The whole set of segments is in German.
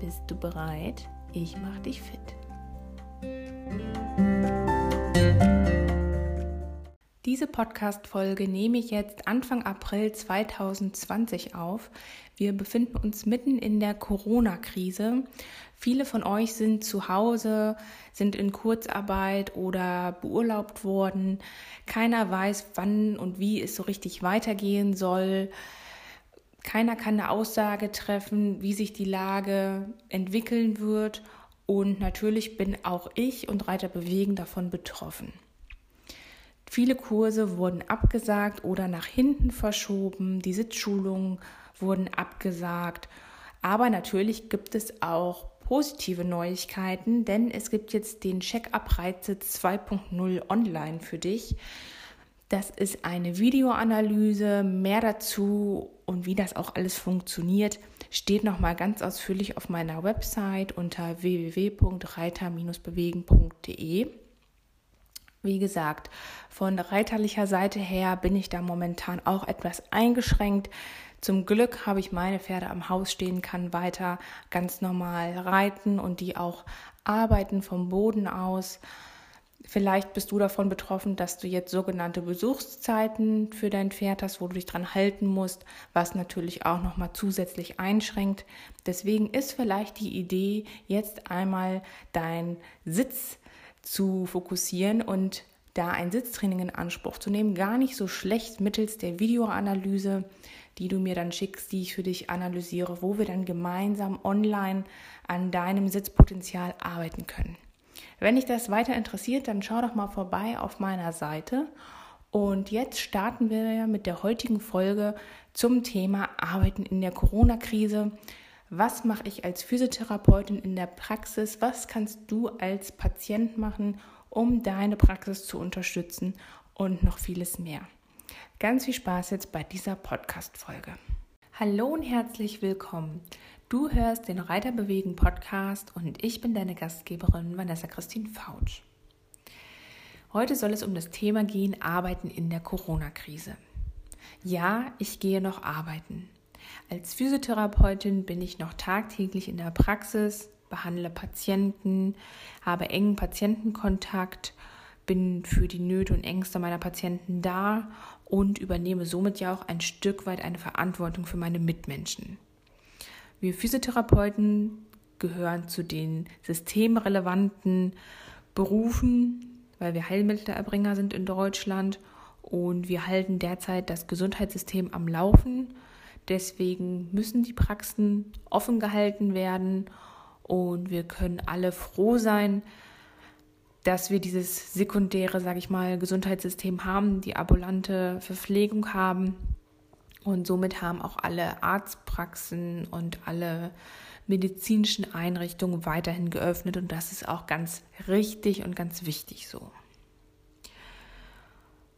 Bist du bereit? Ich mach dich fit. Diese Podcast-Folge nehme ich jetzt Anfang April 2020 auf. Wir befinden uns mitten in der Corona-Krise. Viele von euch sind zu Hause, sind in Kurzarbeit oder beurlaubt worden. Keiner weiß, wann und wie es so richtig weitergehen soll. Keiner kann eine Aussage treffen, wie sich die Lage entwickeln wird. Und natürlich bin auch ich und Reiter Bewegen davon betroffen. Viele Kurse wurden abgesagt oder nach hinten verschoben. Die Sitzschulungen wurden abgesagt. Aber natürlich gibt es auch positive Neuigkeiten, denn es gibt jetzt den Check-up-Reitsitz 2.0 online für dich. Das ist eine Videoanalyse. Mehr dazu und wie das auch alles funktioniert, steht nochmal ganz ausführlich auf meiner Website unter www.reiter-bewegen.de. Wie gesagt, von reiterlicher Seite her bin ich da momentan auch etwas eingeschränkt. Zum Glück habe ich meine Pferde am Haus stehen, kann weiter ganz normal reiten und die auch arbeiten vom Boden aus. Vielleicht bist du davon betroffen, dass du jetzt sogenannte Besuchszeiten für dein Pferd hast, wo du dich dran halten musst, was natürlich auch nochmal zusätzlich einschränkt. Deswegen ist vielleicht die Idee, jetzt einmal deinen Sitz zu fokussieren und da ein Sitztraining in Anspruch zu nehmen, gar nicht so schlecht mittels der Videoanalyse, die du mir dann schickst, die ich für dich analysiere, wo wir dann gemeinsam online an deinem Sitzpotenzial arbeiten können. Wenn dich das weiter interessiert, dann schau doch mal vorbei auf meiner Seite. Und jetzt starten wir mit der heutigen Folge zum Thema Arbeiten in der Corona-Krise. Was mache ich als Physiotherapeutin in der Praxis? Was kannst du als Patient machen, um deine Praxis zu unterstützen und noch vieles mehr? Ganz viel Spaß jetzt bei dieser Podcast-Folge. Hallo und herzlich willkommen. Du hörst den Reiterbewegen Podcast und ich bin deine Gastgeberin Vanessa Christine Fautsch. Heute soll es um das Thema gehen, Arbeiten in der Corona-Krise. Ja, ich gehe noch arbeiten. Als Physiotherapeutin bin ich noch tagtäglich in der Praxis, behandle Patienten, habe engen Patientenkontakt, bin für die Nöte und Ängste meiner Patienten da und übernehme somit ja auch ein Stück weit eine Verantwortung für meine Mitmenschen. Wir Physiotherapeuten gehören zu den systemrelevanten Berufen, weil wir Heilmittelerbringer sind in Deutschland und wir halten derzeit das Gesundheitssystem am Laufen. Deswegen müssen die Praxen offen gehalten werden und wir können alle froh sein, dass wir dieses sekundäre, sage ich mal, Gesundheitssystem haben, die ambulante Verpflegung haben und somit haben auch alle Arztpraxen und alle medizinischen Einrichtungen weiterhin geöffnet und das ist auch ganz richtig und ganz wichtig so.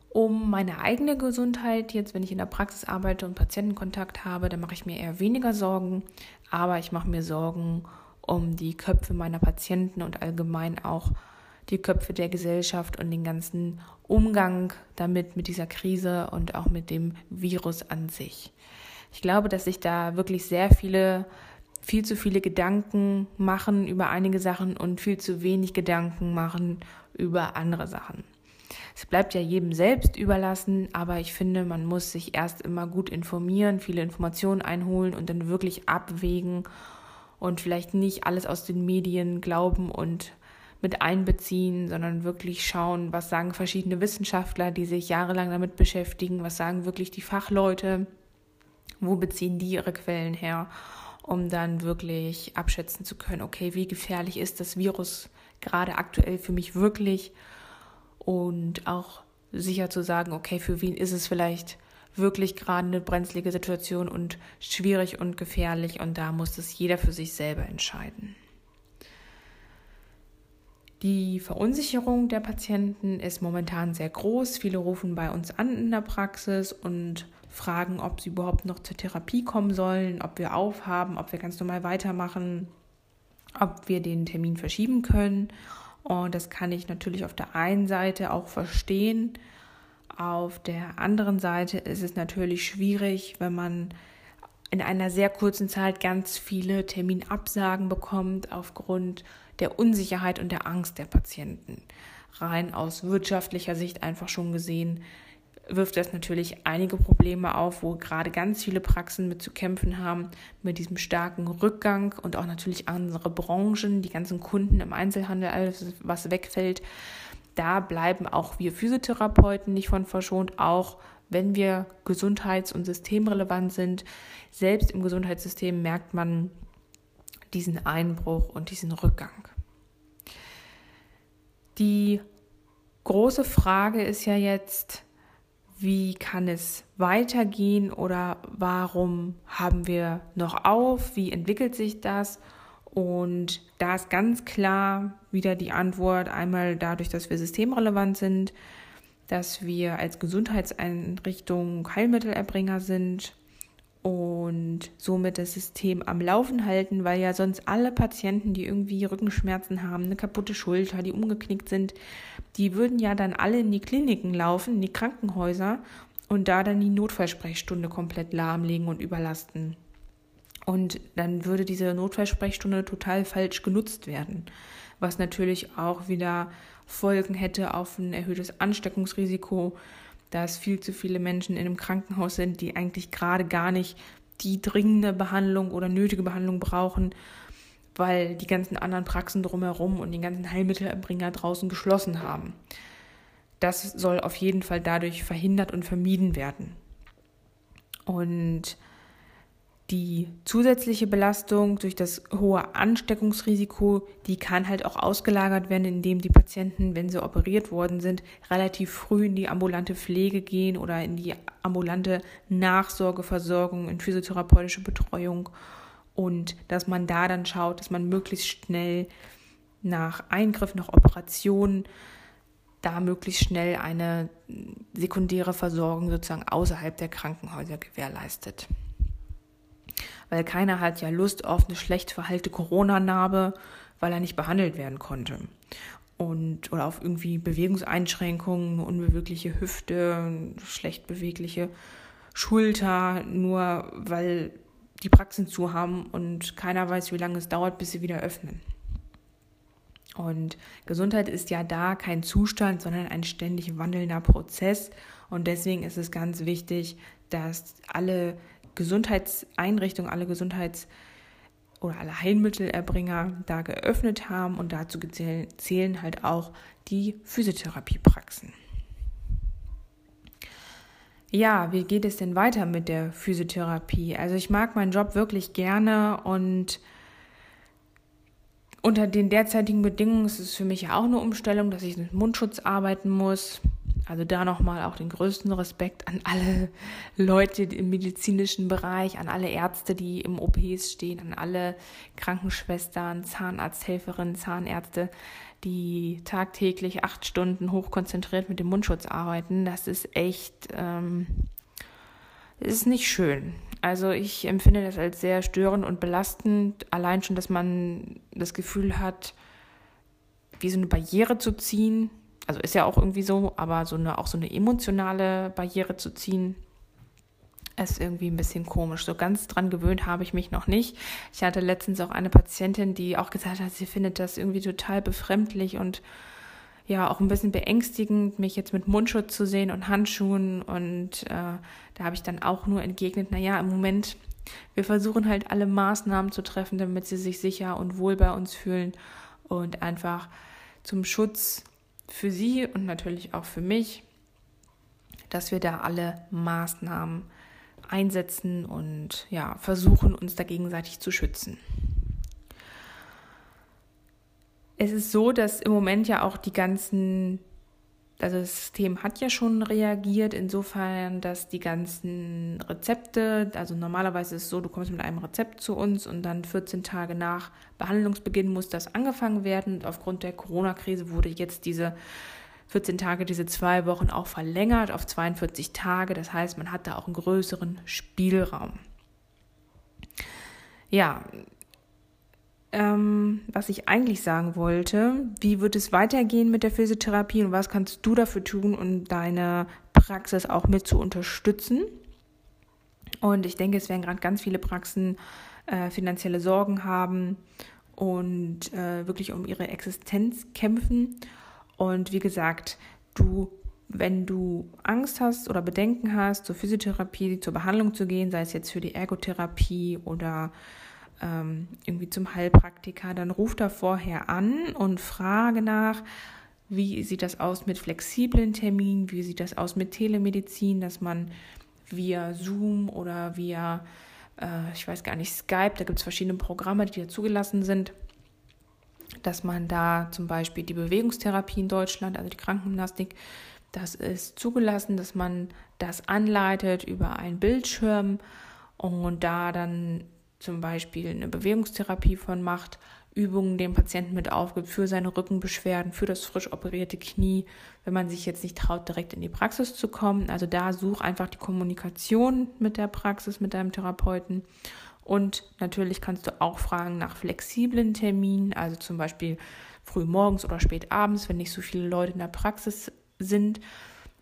Um meine eigene Gesundheit, jetzt wenn ich in der Praxis arbeite und Patientenkontakt habe, dann mache ich mir eher weniger Sorgen, aber ich mache mir Sorgen um die Köpfe meiner Patienten und allgemein auch die Köpfe der Gesellschaft und den ganzen Umgang damit, mit dieser Krise und auch mit dem Virus an sich. Ich glaube, dass sich da wirklich sehr viele, viel zu viele Gedanken machen über einige Sachen und viel zu wenig Gedanken machen über andere Sachen. Es bleibt ja jedem selbst überlassen, aber ich finde, man muss sich erst immer gut informieren, viele Informationen einholen und dann wirklich abwägen und vielleicht nicht alles aus den Medien glauben und mit einbeziehen, sondern wirklich schauen, was sagen verschiedene Wissenschaftler, die sich jahrelang damit beschäftigen, was sagen wirklich die Fachleute, wo beziehen die ihre Quellen her, um dann wirklich abschätzen zu können, okay, wie gefährlich ist das Virus gerade aktuell für mich wirklich und auch sicher zu sagen, okay, für wen ist es vielleicht wirklich gerade eine brenzlige Situation und schwierig und gefährlich und da muss es jeder für sich selber entscheiden. Die Verunsicherung der Patienten ist momentan sehr groß. Viele rufen bei uns an in der Praxis und fragen, ob sie überhaupt noch zur Therapie kommen sollen, ob wir aufhaben, ob wir ganz normal weitermachen, ob wir den Termin verschieben können. Und das kann ich natürlich auf der einen Seite auch verstehen. Auf der anderen Seite ist es natürlich schwierig, wenn man in einer sehr kurzen Zeit ganz viele Terminabsagen bekommt aufgrund der Unsicherheit und der Angst der Patienten. Rein aus wirtschaftlicher Sicht einfach schon gesehen wirft das natürlich einige Probleme auf, wo gerade ganz viele Praxen mit zu kämpfen haben, mit diesem starken Rückgang und auch natürlich andere Branchen, die ganzen Kunden im Einzelhandel, alles, was wegfällt. Da bleiben auch wir Physiotherapeuten nicht von verschont, auch wenn wir gesundheits- und systemrelevant sind. Selbst im Gesundheitssystem merkt man diesen Einbruch und diesen Rückgang. Die große Frage ist ja jetzt, wie kann es weitergehen oder warum haben wir noch auf, wie entwickelt sich das? Und da ist ganz klar wieder die Antwort, einmal dadurch, dass wir systemrelevant sind, dass wir als Gesundheitseinrichtung Heilmittelerbringer sind und somit das System am Laufen halten, weil ja sonst alle Patienten, die irgendwie Rückenschmerzen haben, eine kaputte Schulter, die umgeknickt sind, die würden ja dann alle in die Kliniken laufen, in die Krankenhäuser und da dann die Notfallsprechstunde komplett lahmlegen und überlasten. Und dann würde diese Notfallsprechstunde total falsch genutzt werden, was natürlich auch wieder Folgen hätte auf ein erhöhtes Ansteckungsrisiko, dass viel zu viele Menschen in einem Krankenhaus sind, die eigentlich gerade gar nicht die dringende Behandlung oder nötige Behandlung brauchen, weil die ganzen anderen Praxen drumherum und die ganzen Heilmittelerbringer draußen geschlossen haben. Das soll auf jeden Fall dadurch verhindert und vermieden werden. Und die zusätzliche Belastung durch das hohe Ansteckungsrisiko, die kann halt auch ausgelagert werden, indem die Patienten, wenn sie operiert worden sind, relativ früh in die ambulante Pflege gehen oder in die ambulante Nachsorgeversorgung, in physiotherapeutische Betreuung und dass man da dann schaut, dass man möglichst schnell nach Eingriff, nach Operation da möglichst schnell eine sekundäre Versorgung sozusagen außerhalb der Krankenhäuser gewährleistet weil keiner hat ja Lust auf eine schlecht verhalte Corona-Narbe, weil er nicht behandelt werden konnte. Und, oder auf irgendwie Bewegungseinschränkungen, unbewegliche Hüfte, schlecht bewegliche Schulter, nur weil die Praxen zu haben und keiner weiß, wie lange es dauert, bis sie wieder öffnen. Und Gesundheit ist ja da kein Zustand, sondern ein ständig wandelnder Prozess. Und deswegen ist es ganz wichtig, dass alle Gesundheitseinrichtungen, alle Gesundheits- oder alle Heilmittelerbringer da geöffnet haben und dazu zählen halt auch die Physiotherapiepraxen. Ja, wie geht es denn weiter mit der Physiotherapie? Also ich mag meinen Job wirklich gerne und unter den derzeitigen Bedingungen ist es für mich ja auch eine Umstellung, dass ich mit Mundschutz arbeiten muss. Also da nochmal auch den größten Respekt an alle Leute im medizinischen Bereich, an alle Ärzte, die im OPs stehen, an alle Krankenschwestern, Zahnarzthelferinnen, Zahnärzte, die tagtäglich acht Stunden hochkonzentriert mit dem Mundschutz arbeiten. Das ist echt, ähm, ist nicht schön. Also ich empfinde das als sehr störend und belastend. Allein schon, dass man das Gefühl hat, wie so eine Barriere zu ziehen also ist ja auch irgendwie so, aber so eine, auch so eine emotionale Barriere zu ziehen, ist irgendwie ein bisschen komisch. So ganz dran gewöhnt habe ich mich noch nicht. Ich hatte letztens auch eine Patientin, die auch gesagt hat, sie findet das irgendwie total befremdlich und ja auch ein bisschen beängstigend, mich jetzt mit Mundschutz zu sehen und Handschuhen. Und äh, da habe ich dann auch nur entgegnet, naja, im Moment, wir versuchen halt alle Maßnahmen zu treffen, damit sie sich sicher und wohl bei uns fühlen und einfach zum Schutz für Sie und natürlich auch für mich, dass wir da alle Maßnahmen einsetzen und ja, versuchen, uns da gegenseitig zu schützen. Es ist so, dass im Moment ja auch die ganzen also das System hat ja schon reagiert, insofern, dass die ganzen Rezepte, also normalerweise ist es so, du kommst mit einem Rezept zu uns und dann 14 Tage nach Behandlungsbeginn muss das angefangen werden. Und aufgrund der Corona-Krise wurde jetzt diese 14 Tage, diese zwei Wochen auch verlängert auf 42 Tage. Das heißt, man hat da auch einen größeren Spielraum. Ja, ähm, was ich eigentlich sagen wollte. Wie wird es weitergehen mit der Physiotherapie und was kannst du dafür tun, um deine Praxis auch mit zu unterstützen? Und ich denke, es werden gerade ganz viele Praxen äh, finanzielle Sorgen haben und äh, wirklich um ihre Existenz kämpfen. Und wie gesagt, du, wenn du Angst hast oder Bedenken hast, zur Physiotherapie, zur Behandlung zu gehen, sei es jetzt für die Ergotherapie oder ähm, irgendwie zum Heilpraktiker, dann ruf da vorher an und frage nach, wie sieht das aus mit flexiblen Terminen, wie sieht das aus mit Telemedizin, dass man via Zoom oder via, äh, ich weiß gar nicht, Skype, da gibt es verschiedene Programme, die da zugelassen sind, dass man da zum Beispiel die Bewegungstherapie in Deutschland, also die Krankengymnastik, das ist zugelassen, dass man das anleitet über einen Bildschirm und da dann zum Beispiel eine Bewegungstherapie von macht, Übungen dem Patienten mit aufgibt für seine Rückenbeschwerden, für das frisch operierte Knie, wenn man sich jetzt nicht traut, direkt in die Praxis zu kommen. Also da such einfach die Kommunikation mit der Praxis, mit deinem Therapeuten. Und natürlich kannst du auch fragen nach flexiblen Terminen, also zum Beispiel früh morgens oder spät abends, wenn nicht so viele Leute in der Praxis sind.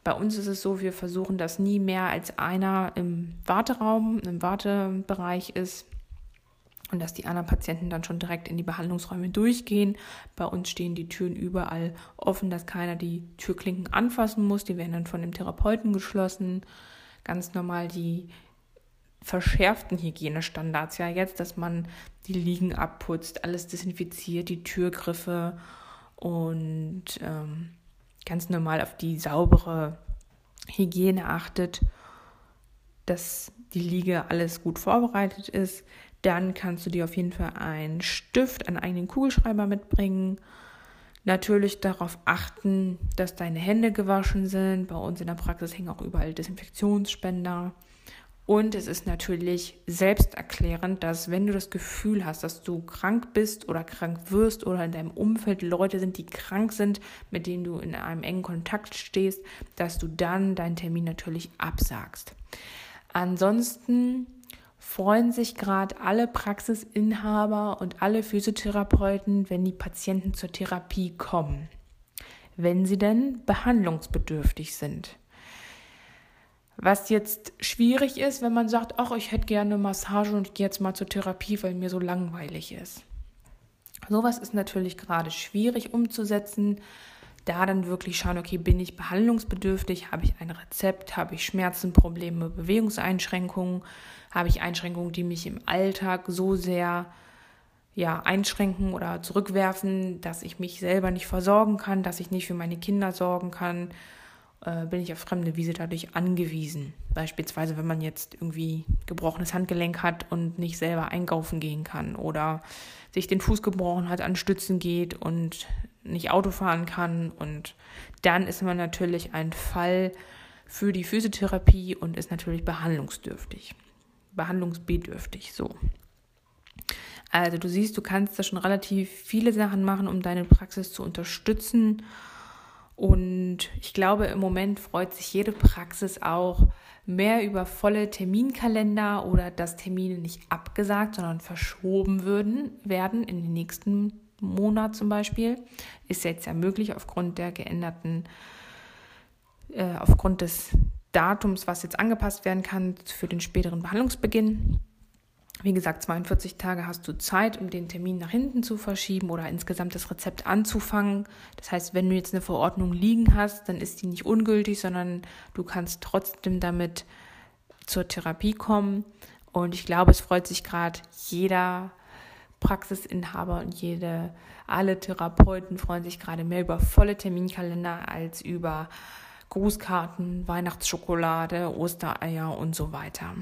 Bei uns ist es so, wir versuchen, dass nie mehr als einer im Warteraum, im Wartebereich ist und dass die anderen Patienten dann schon direkt in die Behandlungsräume durchgehen. Bei uns stehen die Türen überall offen, dass keiner die Türklinken anfassen muss. Die werden dann von dem Therapeuten geschlossen. Ganz normal die verschärften Hygienestandards ja jetzt, dass man die Liegen abputzt, alles desinfiziert, die Türgriffe und ähm, ganz normal auf die saubere Hygiene achtet, dass die Liege alles gut vorbereitet ist dann kannst du dir auf jeden Fall einen Stift, einen eigenen Kugelschreiber mitbringen. Natürlich darauf achten, dass deine Hände gewaschen sind. Bei uns in der Praxis hängen auch überall Desinfektionsspender. Und es ist natürlich selbsterklärend, dass wenn du das Gefühl hast, dass du krank bist oder krank wirst oder in deinem Umfeld Leute sind, die krank sind, mit denen du in einem engen Kontakt stehst, dass du dann deinen Termin natürlich absagst. Ansonsten freuen sich gerade alle Praxisinhaber und alle Physiotherapeuten, wenn die Patienten zur Therapie kommen, wenn sie denn behandlungsbedürftig sind. Was jetzt schwierig ist, wenn man sagt, ach, ich hätte gerne Massage und ich gehe jetzt mal zur Therapie, weil mir so langweilig ist. Sowas ist natürlich gerade schwierig umzusetzen. Da dann wirklich schauen, okay, bin ich behandlungsbedürftig? Habe ich ein Rezept? Habe ich Schmerzen, Probleme, Bewegungseinschränkungen? habe ich Einschränkungen, die mich im Alltag so sehr ja, einschränken oder zurückwerfen, dass ich mich selber nicht versorgen kann, dass ich nicht für meine Kinder sorgen kann, äh, bin ich auf fremde Wiese dadurch angewiesen. Beispielsweise, wenn man jetzt irgendwie gebrochenes Handgelenk hat und nicht selber einkaufen gehen kann oder sich den Fuß gebrochen hat, an Stützen geht und nicht Auto fahren kann. Und dann ist man natürlich ein Fall für die Physiotherapie und ist natürlich behandlungsdürftig behandlungsbedürftig. So. Also du siehst, du kannst da schon relativ viele Sachen machen, um deine Praxis zu unterstützen. Und ich glaube, im Moment freut sich jede Praxis auch mehr über volle Terminkalender oder dass Termine nicht abgesagt, sondern verschoben würden, werden in den nächsten Monat zum Beispiel. Ist jetzt ja möglich aufgrund der geänderten, äh, aufgrund des Datums, was jetzt angepasst werden kann für den späteren Behandlungsbeginn. Wie gesagt, 42 Tage hast du Zeit, um den Termin nach hinten zu verschieben oder insgesamt das Rezept anzufangen. Das heißt, wenn du jetzt eine Verordnung liegen hast, dann ist die nicht ungültig, sondern du kannst trotzdem damit zur Therapie kommen. Und ich glaube, es freut sich gerade jeder Praxisinhaber und jede, alle Therapeuten freuen sich gerade mehr über volle Terminkalender als über Grußkarten, Weihnachtsschokolade, Ostereier und so weiter.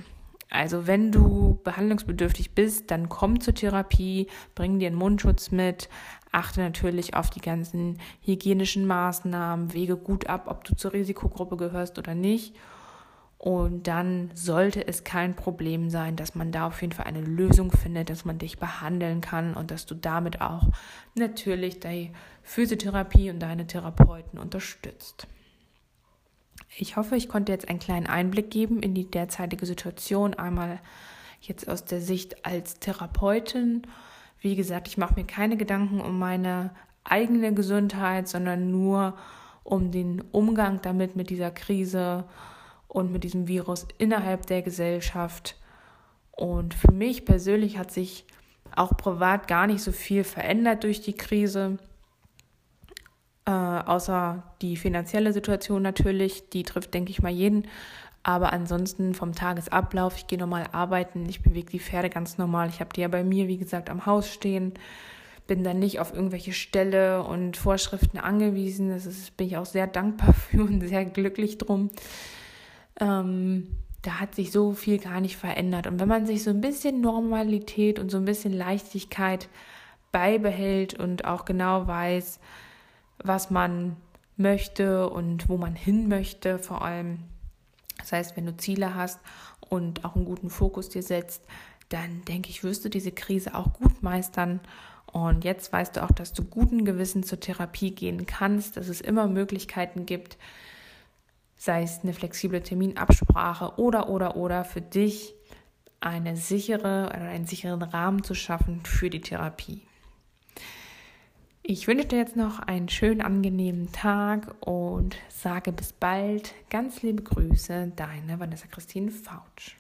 Also wenn du behandlungsbedürftig bist, dann komm zur Therapie, bring dir einen Mundschutz mit, achte natürlich auf die ganzen hygienischen Maßnahmen, wege gut ab, ob du zur Risikogruppe gehörst oder nicht. Und dann sollte es kein Problem sein, dass man da auf jeden Fall eine Lösung findet, dass man dich behandeln kann und dass du damit auch natürlich die Physiotherapie und deine Therapeuten unterstützt. Ich hoffe, ich konnte jetzt einen kleinen Einblick geben in die derzeitige Situation. Einmal jetzt aus der Sicht als Therapeutin. Wie gesagt, ich mache mir keine Gedanken um meine eigene Gesundheit, sondern nur um den Umgang damit mit dieser Krise und mit diesem Virus innerhalb der Gesellschaft. Und für mich persönlich hat sich auch privat gar nicht so viel verändert durch die Krise äh, außer die finanzielle Situation natürlich, die trifft, denke ich mal, jeden. Aber ansonsten vom Tagesablauf, ich gehe normal arbeiten, ich bewege die Pferde ganz normal. Ich habe die ja bei mir, wie gesagt, am Haus stehen, bin dann nicht auf irgendwelche Ställe und Vorschriften angewiesen. Das ist, bin ich auch sehr dankbar für und sehr glücklich drum. Ähm, da hat sich so viel gar nicht verändert. Und wenn man sich so ein bisschen Normalität und so ein bisschen Leichtigkeit beibehält und auch genau weiß, was man möchte und wo man hin möchte, vor allem. Das heißt, wenn du Ziele hast und auch einen guten Fokus dir setzt, dann denke ich, wirst du diese Krise auch gut meistern. Und jetzt weißt du auch, dass du guten Gewissen zur Therapie gehen kannst, dass es immer Möglichkeiten gibt, sei es eine flexible Terminabsprache oder, oder, oder für dich eine sichere oder einen sicheren Rahmen zu schaffen für die Therapie. Ich wünsche dir jetzt noch einen schönen, angenehmen Tag und sage bis bald. Ganz liebe Grüße, deine Vanessa Christine Fautsch.